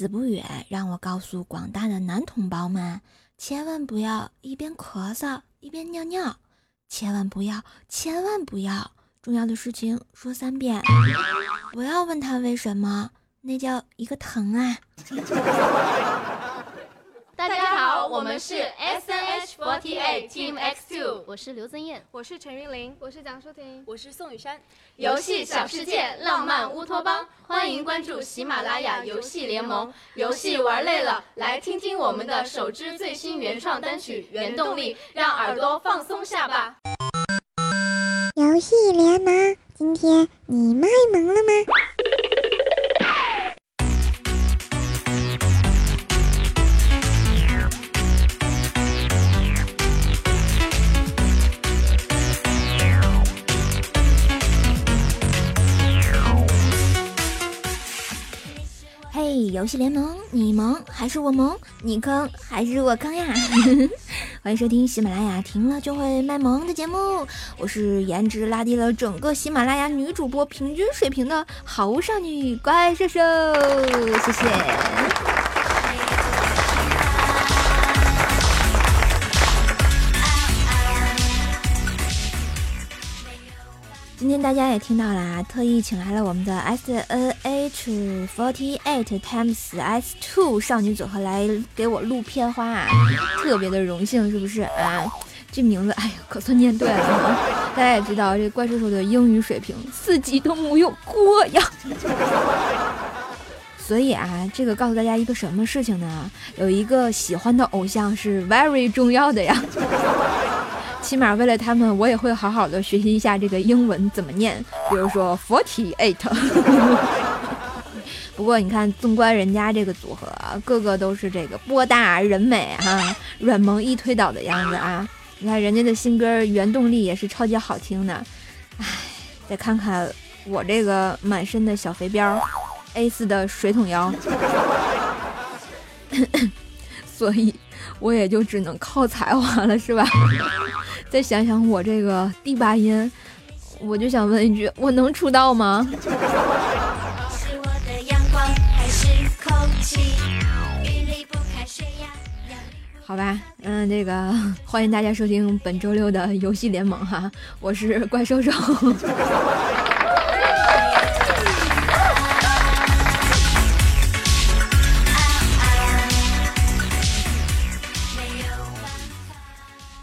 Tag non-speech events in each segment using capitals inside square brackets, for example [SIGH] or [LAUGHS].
死不远，让我告诉广大的男同胞们，千万不要一边咳嗽一边尿尿，千万不要，千万不要，重要的事情说三遍，不要问他为什么，那叫一个疼啊！[LAUGHS] 大家好，我们是 S N H forty eight Team X two，我是刘增艳，我是陈云玲，我是蒋舒婷，我是宋雨珊。游戏小世界，浪漫乌托邦，欢迎关注喜马拉雅游戏联盟。游戏玩累了，来听听我们的首支最新原创单曲《原动力》，让耳朵放松下吧。游戏联盟，今天你卖萌了吗？游戏联盟，你萌还是我萌？你坑还是我坑呀？[LAUGHS] 欢迎收听喜马拉雅停了就会卖萌的节目，我是颜值拉低了整个喜马拉雅女主播平均水平的好少女怪兽兽，谢谢。今天大家也听到了，特意请来了我们的 S N H forty eight times S two 少女组合来给我录片花，啊特别的荣幸，是不是啊？这名字，哎呀，可算念对了。[LAUGHS] 大家也知道，这怪叔叔的英语水平四级都木有过呀。[LAUGHS] 所以啊，这个告诉大家一个什么事情呢？有一个喜欢的偶像是 very 重要的呀。起码为了他们，我也会好好的学习一下这个英文怎么念，比如说 forty eight。[LAUGHS] 不过你看，纵观人家这个组合，啊个个都是这个波大人美哈，软萌一推倒的样子啊！你看人家的新歌《原动力》也是超级好听的，唉，再看看我这个满身的小肥膘，A 四的水桶腰，[LAUGHS] 所以我也就只能靠才华了，是吧？再想想我这个第八音，我就想问一句：我能出道吗？好吧，嗯，这个欢迎大家收听本周六的游戏联盟哈，我是怪兽兽。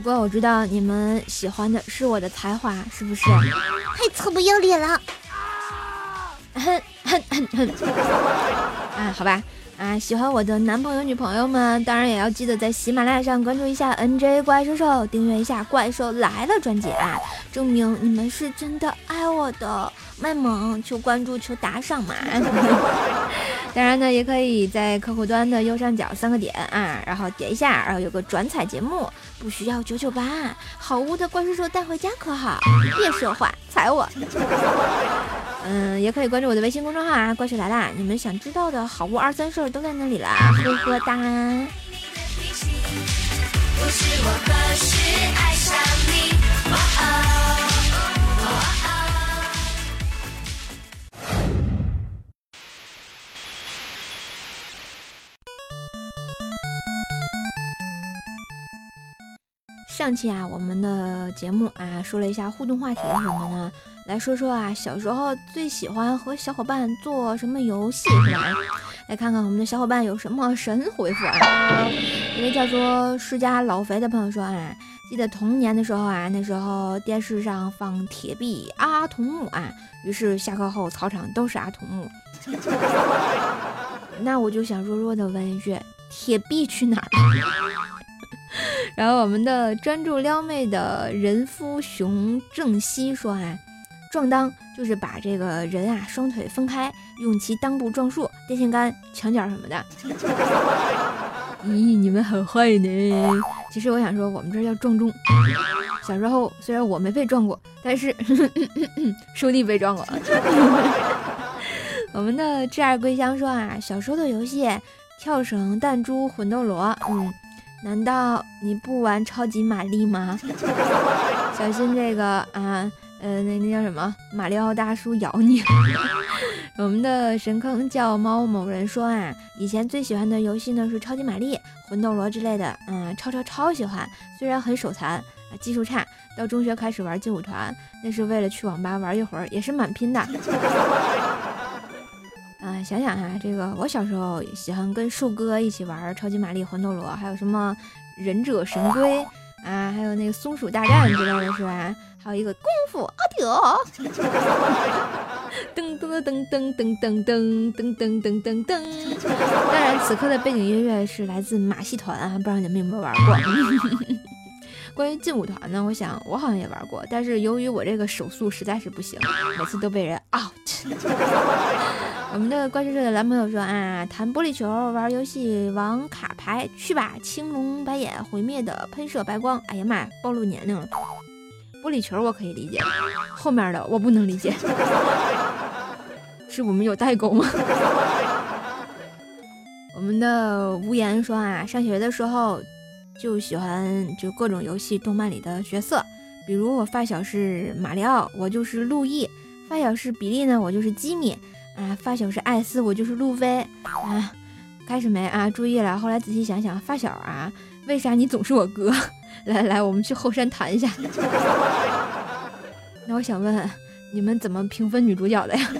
不过我知道你们喜欢的是我的才华，是不是？太臭不要脸了！哼哼哼哼！啊，好吧，啊，喜欢我的男朋友、女朋友们，当然也要记得在喜马拉雅上关注一下 NJ 怪兽兽，订阅一下《怪兽来了》专辑啊，证明你们是真的爱我的。卖萌，求关注，求打赏嘛！[LAUGHS] 当然呢，也可以在客户端的右上角三个点啊，然后点一下，然后有个转采节目，不需要九九八，好物的怪叔叔带回家可好？别说话，踩我！[LAUGHS] 嗯，也可以关注我的微信公众号啊，怪兽来啦！你们想知道的好物二三事都在那里啦，呵呵哒。上上期啊，我们的节目啊，说了一下互动话题是什么呢？来说说啊，小时候最喜欢和小伙伴做什么游戏是吧？来看看我们的小伙伴有什么神回复啊！一位叫做世家老肥的朋友说啊，记得童年的时候啊，那时候电视上放铁臂阿童木啊，于是下课后操场都是阿童木。[LAUGHS] 那我就想弱弱的问一句，铁臂去哪儿了？[LAUGHS] 然后我们的专注撩妹的人夫熊正熙说啊，撞裆就是把这个人啊双腿分开，用其裆部撞树、电线杆、墙角什么的。[LAUGHS] 咦，你们很坏呢。其实我想说，我们这叫撞钟。小时候虽然我没被撞过，但是 [LAUGHS] 兄弟被撞过。我们的挚爱归乡说啊，小时候的游戏，跳绳、弹珠、魂斗罗，嗯。难道你不玩超级玛丽吗？[LAUGHS] 小心这个啊，呃，那那叫什么？马里奥大叔咬你。[LAUGHS] 我们的神坑叫猫某人说啊，以前最喜欢的游戏呢是超级玛丽、魂斗罗之类的，嗯，超超超喜欢。虽然很手残啊，技术差，到中学开始玩劲舞团，那是为了去网吧玩一会儿，也是蛮拼的。[LAUGHS] 啊，想想哈，这个我小时候喜欢跟树哥一起玩超级玛丽、魂斗罗，还有什么忍者神龟啊，还有那个松鼠大战之类的是吧？还有一个功夫阿迪 [LAUGHS] 噔噔噔噔噔噔噔噔噔噔噔噔。当然，此刻的背景音乐是来自马戏团啊，不知道你们有没有玩过？[LAUGHS] 关于劲舞团呢，我想我好像也玩过，但是由于我这个手速实在是不行，每次都被人 out。我们的怪兽社的男朋友说啊，弹玻璃球，玩游戏，玩卡牌，去吧！青龙白眼，毁灭的喷射白光。哎呀妈呀，暴露年龄了。玻璃球我可以理解，后面的我不能理解。[LAUGHS] 是我们有代沟吗？[LAUGHS] 我们的无言说啊，上学的时候。就喜欢就各种游戏、动漫里的角色，比如我发小是马里奥，我就是路易；发小是比利呢，我就是吉米；啊，发小是艾斯，我就是路飞。啊，开始没啊？注意了。后来仔细想想，发小啊，为啥你总是我哥？[LAUGHS] 来来，我们去后山谈一下。[LAUGHS] 那我想问，你们怎么评分女主角的呀？[LAUGHS]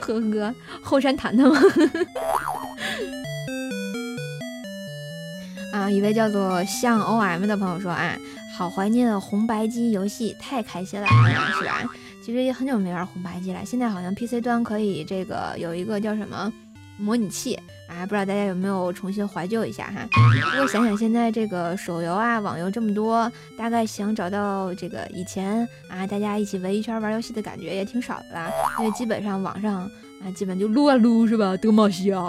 呵呵，后山谈谈吗？啊，一位叫做向 O M 的朋友说啊，好怀念红白机游戏，太开心了，是吧？其实也很久没玩红白机了，现在好像 P C 端可以这个有一个叫什么模拟器啊，不知道大家有没有重新怀旧一下哈？不过想想现在这个手游啊、网游这么多，大概想找到这个以前啊大家一起围一圈玩游戏的感觉也挺少的啦，因为基本上网上啊基本就撸啊撸是吧？德玛西亚，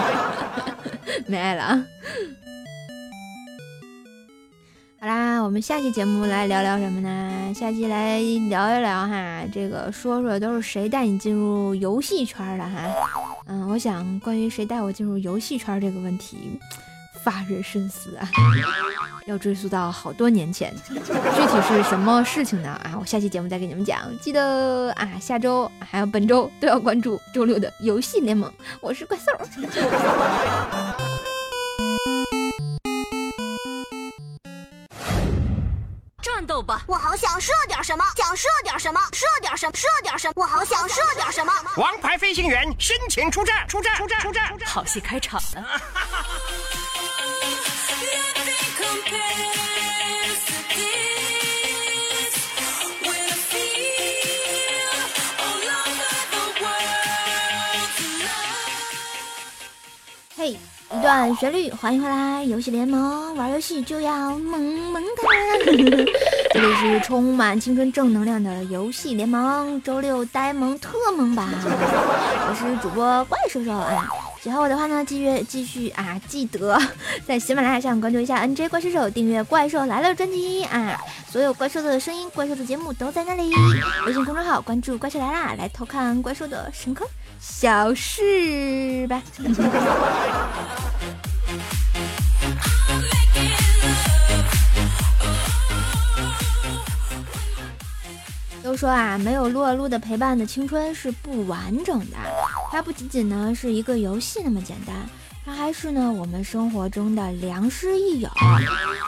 [LAUGHS] 没爱了啊。好啦，我们下期节目来聊聊什么呢？下期来聊一聊哈，这个说说都是谁带你进入游戏圈的哈？嗯，我想关于谁带我进入游戏圈这个问题，发人深思啊，[LAUGHS] 要追溯到好多年前，具体是什么事情呢？啊，我下期节目再给你们讲。记得啊，下周还有本周都要关注周六的游戏联盟。我是怪兽。斗吧！我好想射点什么，想射点什么，射点什么，射点什么，我好想射点什么。王牌飞行员申请出战，出战，出战，出战！好戏开场了。嘿。一段旋律，欢迎回来！游戏联盟玩游戏就要萌萌哒。这里是充满青春正能量的游戏联盟，周六呆萌特萌版。我是主播怪兽兽啊！喜欢我的话呢，继续继续啊，记得在喜马拉雅上关注一下 NJ 怪兽手，订阅《怪兽来了》专辑啊！所有怪兽的声音、怪兽的节目都在那里。微信公众号关注“怪兽来啦”，来偷看怪兽的神坑小事吧。都说啊，没有撸啊撸的陪伴的青春是不完整的。它不仅仅呢是一个游戏那么简单，它还是呢我们生活中的良师益友。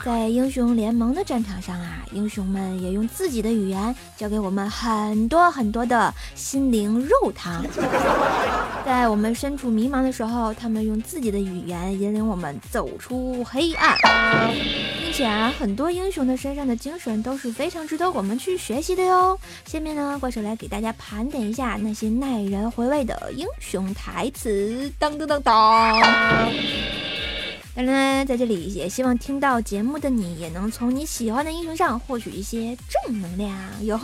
在英雄联盟的战场上啊，英雄们也用自己的语言教给我们很多很多的心灵肉汤。在我们身处迷茫的时候，他们用自己的语言引领我们走出黑暗，并且啊，很多英雄的身上的精神都是非常值得我们去学习的哟。下面呢，怪兽来给大家盘点一下那些耐人回味的英雄台词。当当当当！当然，在这里也希望听到节目的你也能从你喜欢的英雄上获取一些正能量哟。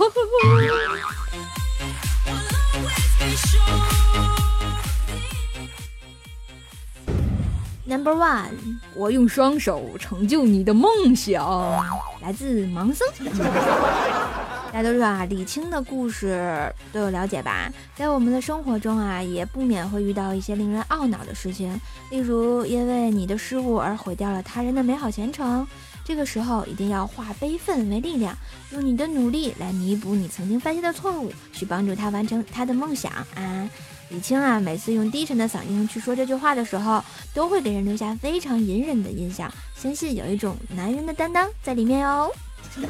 Number one，我用双手成就你的梦想，来自盲僧。[LAUGHS] 大家都知道啊，李青的故事都有了解吧？在我们的生活中啊，也不免会遇到一些令人懊恼的事情，例如因为你的失误而毁掉了他人的美好前程。这个时候一定要化悲愤为力量，用你的努力来弥补你曾经犯下的错误，去帮助他完成他的梦想啊！李青啊，每次用低沉的嗓音去说这句话的时候，都会给人留下非常隐忍的印象，相信有一种男人的担当在里面哦。[LAUGHS]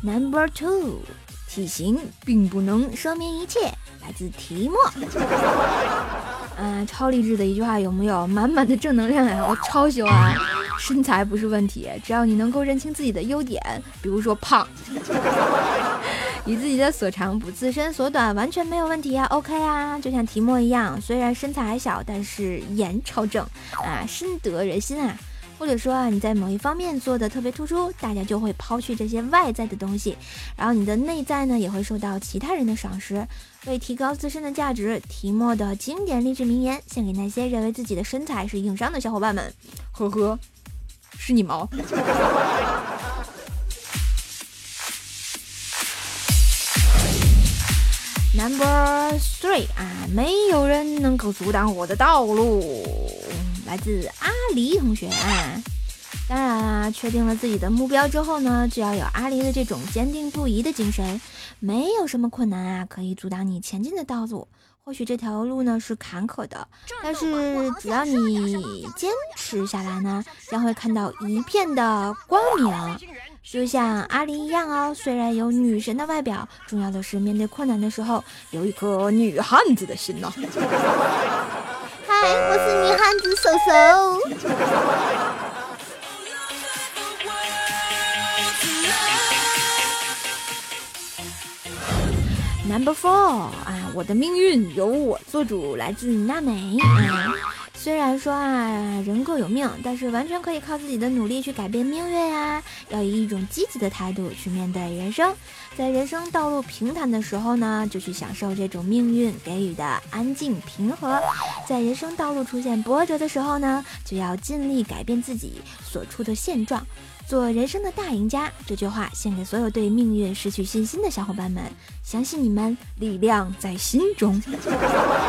Number two，体型并不能说明一切，来自提莫。嗯，[LAUGHS] 超励志的一句话有没有？满满的正能量呀！我超喜欢。身材不是问题，只要你能够认清自己的优点，比如说胖，[LAUGHS] 以自己的所长补自身所短，完全没有问题呀。OK 啊，就像提莫一样，虽然身材还小，但是颜超正啊，深得人心啊。或者说啊，你在某一方面做的特别突出，大家就会抛去这些外在的东西，然后你的内在呢也会受到其他人的赏识。为提高自身的价值，提莫的经典励志名言献给那些认为自己的身材是硬伤的小伙伴们。呵呵，是你毛。Number three 啊，没有人能够阻挡我的道路。来自阿狸同学啊，当然啊，确定了自己的目标之后呢，只要有阿狸的这种坚定不移的精神，没有什么困难啊可以阻挡你前进的道路。或许这条路呢是坎坷的，但是只要你坚持下来呢，将会看到一片的光明。就像阿狸一样哦，虽然有女神的外表，重要的是面对困难的时候有一颗女汉子的心呐。[LAUGHS] 嗨，我是女汉子手手。Number four 啊，我的命运由我做主，来自娜美啊。虽然说啊，人各有命，但是完全可以靠自己的努力去改变命运啊！要以一种积极的态度去面对人生，在人生道路平坦的时候呢，就去享受这种命运给予的安静平和；在人生道路出现波折的时候呢，就要尽力改变自己所处的现状，做人生的大赢家。这句话献给所有对命运失去信心的小伙伴们，相信你们，力量在心中。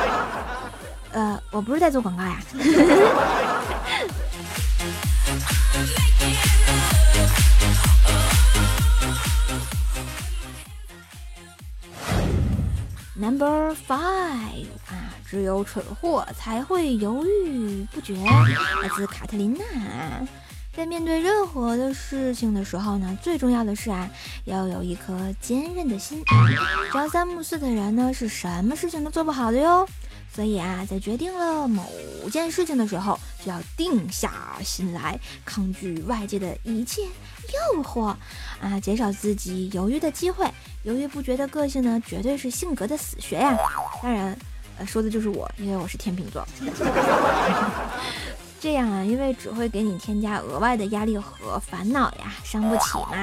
[LAUGHS] 呃，我不是在做广告呀。[LAUGHS] Number five 啊，只有蠢货才会犹豫不决。来自卡特琳娜，在面对任何的事情的时候呢，最重要的是啊，要有一颗坚韧的心。朝三暮四的人呢，是什么事情都做不好的哟。所以啊，在决定了某件事情的时候，就要定下心来，抗拒外界的一切诱惑，啊，减少自己犹豫的机会。犹豫不决的个性呢，绝对是性格的死穴呀。当然，呃，说的就是我，因为我是天秤座。这样啊，因为只会给你添加额外的压力和烦恼呀，伤不起嘛。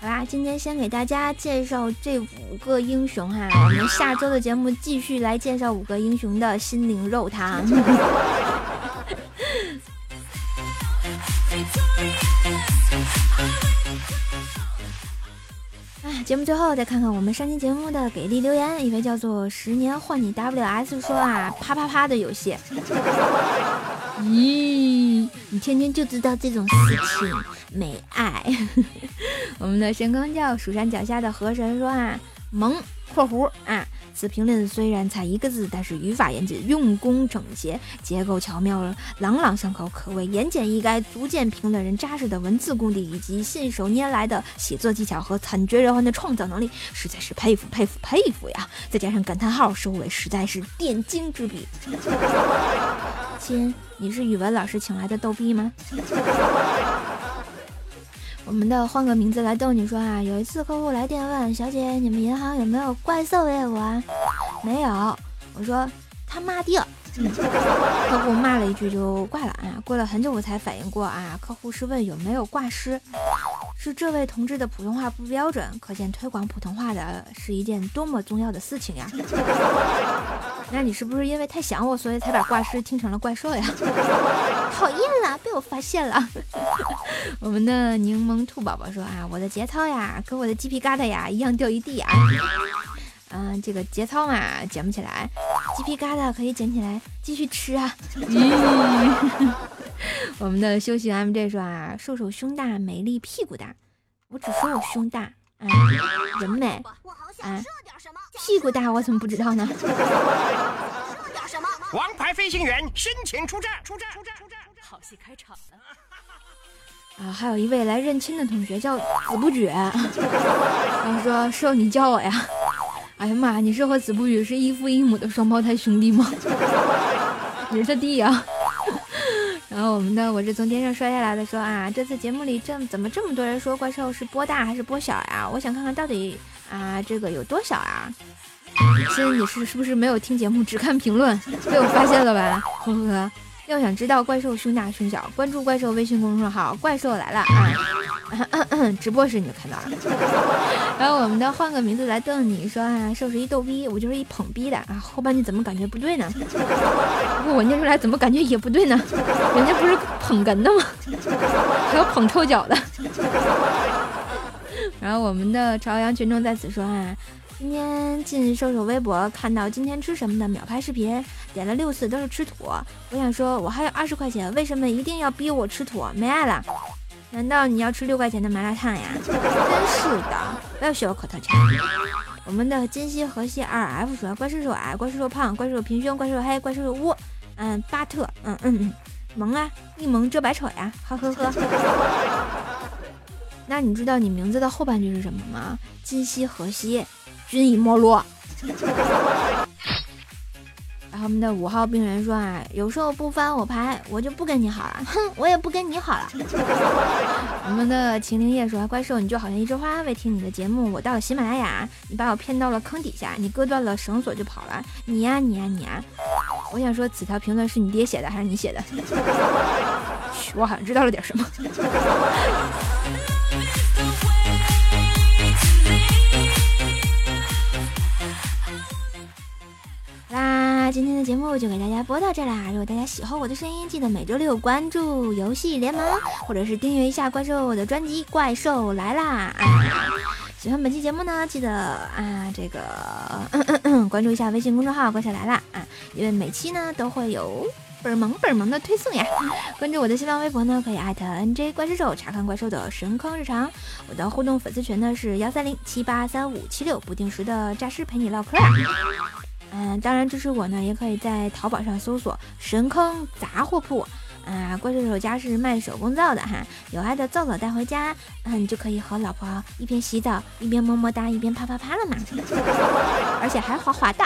好啦，今天先给大家介绍这五个英雄哈，我们下周的节目继续来介绍五个英雄的心灵肉汤。节目最后再看看我们上期节目的给力留言，一位叫做十年换你 WS 说啊，啪啪啪的游戏。[LAUGHS] 咦，你天天就知道这种事情，没爱。[LAUGHS] 我们的神坑教蜀山脚下的河神说啊，萌（括弧啊）。此评论虽然才一个字，但是语法严谨，用功整洁，结构巧妙，朗朗上口，可谓言简意赅，足见评论人扎实的文字功底以及信手拈来的写作技巧和惨绝人寰的创造能力，实在是佩服佩服佩服呀！再加上感叹号收尾，实在是点睛之笔。[LAUGHS] 亲，你是语文老师请来的逗逼吗？我们的换个名字来逗你说啊，有一次客户来电问小姐，你们银行有没有怪兽业务啊？没有。我说他妈的，[LAUGHS] 客户骂了一句就挂了啊。过了很久我才反应过啊，客户是问有没有挂失，是这位同志的普通话不标准，可见推广普通话的是一件多么重要的事情呀。[LAUGHS] 那你是不是因为太想我，所以才把挂失听成了怪兽呀？讨厌了。被我发现了。[LAUGHS] 我们的柠檬兔宝宝说啊，我的节操呀，跟我的鸡皮疙瘩呀一样掉一地啊。嗯，这个节操嘛，捡不起来，鸡皮疙瘩可以捡起来继续吃啊。[LAUGHS] 我们的休息 MJ 说啊，瘦瘦胸大，美丽屁股大。我只说我胸大，啊，人美，啊，屁股大我怎么不知道呢？王牌飞行员申请出战，出战，出战，出战！好戏开场了。啊，还有一位来认亲的同学叫子不觉，然后说瘦你叫我呀。哎呀妈，你是和子不语是异父异母的双胞胎兄弟吗？你是他弟呀。然后我们的我是从天上摔下来的说啊，这次节目里这怎么这么多人说怪兽是波大还是波小呀？我想看看到底啊这个有多小啊？其实你是是不是没有听节目只看评论？被我发现了吧？呵呵。要想知道怪兽胸大胸小，关注怪兽微信公众号“怪兽来了”啊，[COUGHS] 直播时你就看到了。然后我们的换个名字来瞪你说啊，兽是一逗逼，我就是一捧逼的啊。后半句怎么感觉不对呢？不过我念出来怎么感觉也不对呢？人家不是捧哏的吗？还有捧臭脚的。然后我们的朝阳群众在此说啊。今天进瘦瘦微博看到今天吃什么的秒拍视频，点了六次都是吃土。我想说，我还有二十块钱，为什么一定要逼我吃土？没爱了？难道你要吃六块钱的麻辣烫呀？真是的，不要学我口头禅。我们的金西河西二 F 说：怪兽手矮，怪兽手胖，怪兽手平胸，怪兽手黑，怪兽手乌。嗯，巴特，嗯嗯嗯，萌啊，一萌遮百丑呀，呵呵呵。[LAUGHS] 那你知道你名字的后半句是什么吗？金西河西。均已没落。然后我们的五号病人说啊，有时候不翻我牌，我就不跟你好了。[LAUGHS] 哼，我也不跟你好了。我们的秦灵叶说，怪兽你就好像一枝花，为听你的节目，我到了喜马拉雅，你把我骗到了坑底下，你割断了绳索就跑了。你呀你呀你呀！我想说，此条评论是你爹写的还是你写的？[LAUGHS] 我好像知道了点什么。今天的节目就给大家播到这啦！如果大家喜欢我的声音，记得每周六关注游戏联盟，或者是订阅一下怪兽我的专辑《怪兽来啦》。喜欢本期节目呢，记得啊这个 [COUGHS] 关注一下微信公众号《怪兽来啦》啊，因为每期呢都会有本萌本萌的推送呀。关注我的新浪微博呢，可以艾特 NJ 怪兽手查看怪兽的神坑日常。我的互动粉丝群呢是幺三零七八三五七六，不定时的诈尸陪你唠嗑。嗯，当然支持我呢，也可以在淘宝上搜索“神坑杂货铺”。啊，怪兽手家是卖手工皂的哈，有爱的皂皂带回家，嗯，你就可以和老婆一边洗澡一边么么哒一边啪啪啪了嘛，[LAUGHS] 而且还滑滑的。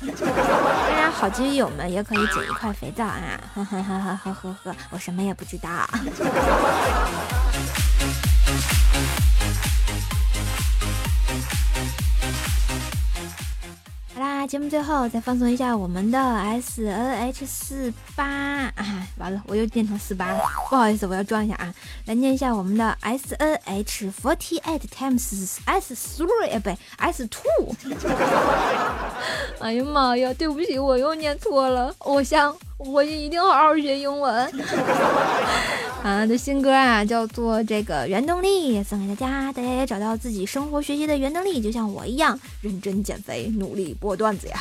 当然，好基友们也可以捡一块肥皂啊，呵呵呵呵呵呵呵，我什么也不知道。[LAUGHS] 节目最后再放松一下我们的 S N H 四八。啊，完了我又念成四八了，不好意思，我要装一下啊，来念一下我们的 S N H forty eight times S three 哎不对 S two，[LAUGHS] 哎呀妈呀，对不起，我又念错了，我想我一定好好学英文。啊，的新歌啊，叫做这个原动力，送给大家，大家也找到自己生活学习的原动力，就像我一样，认真减肥，努力播段子呀。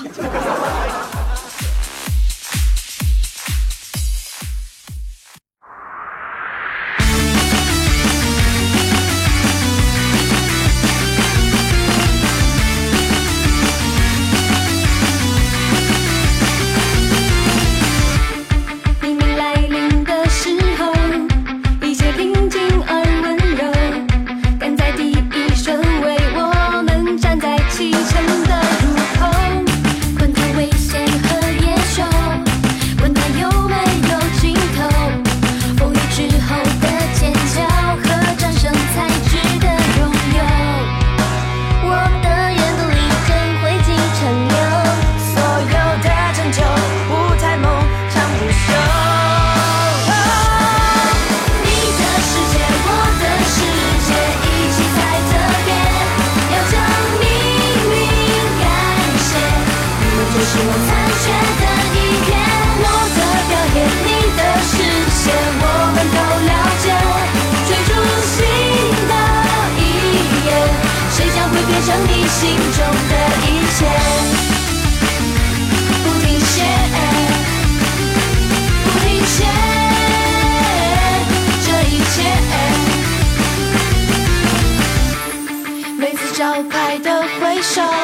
show.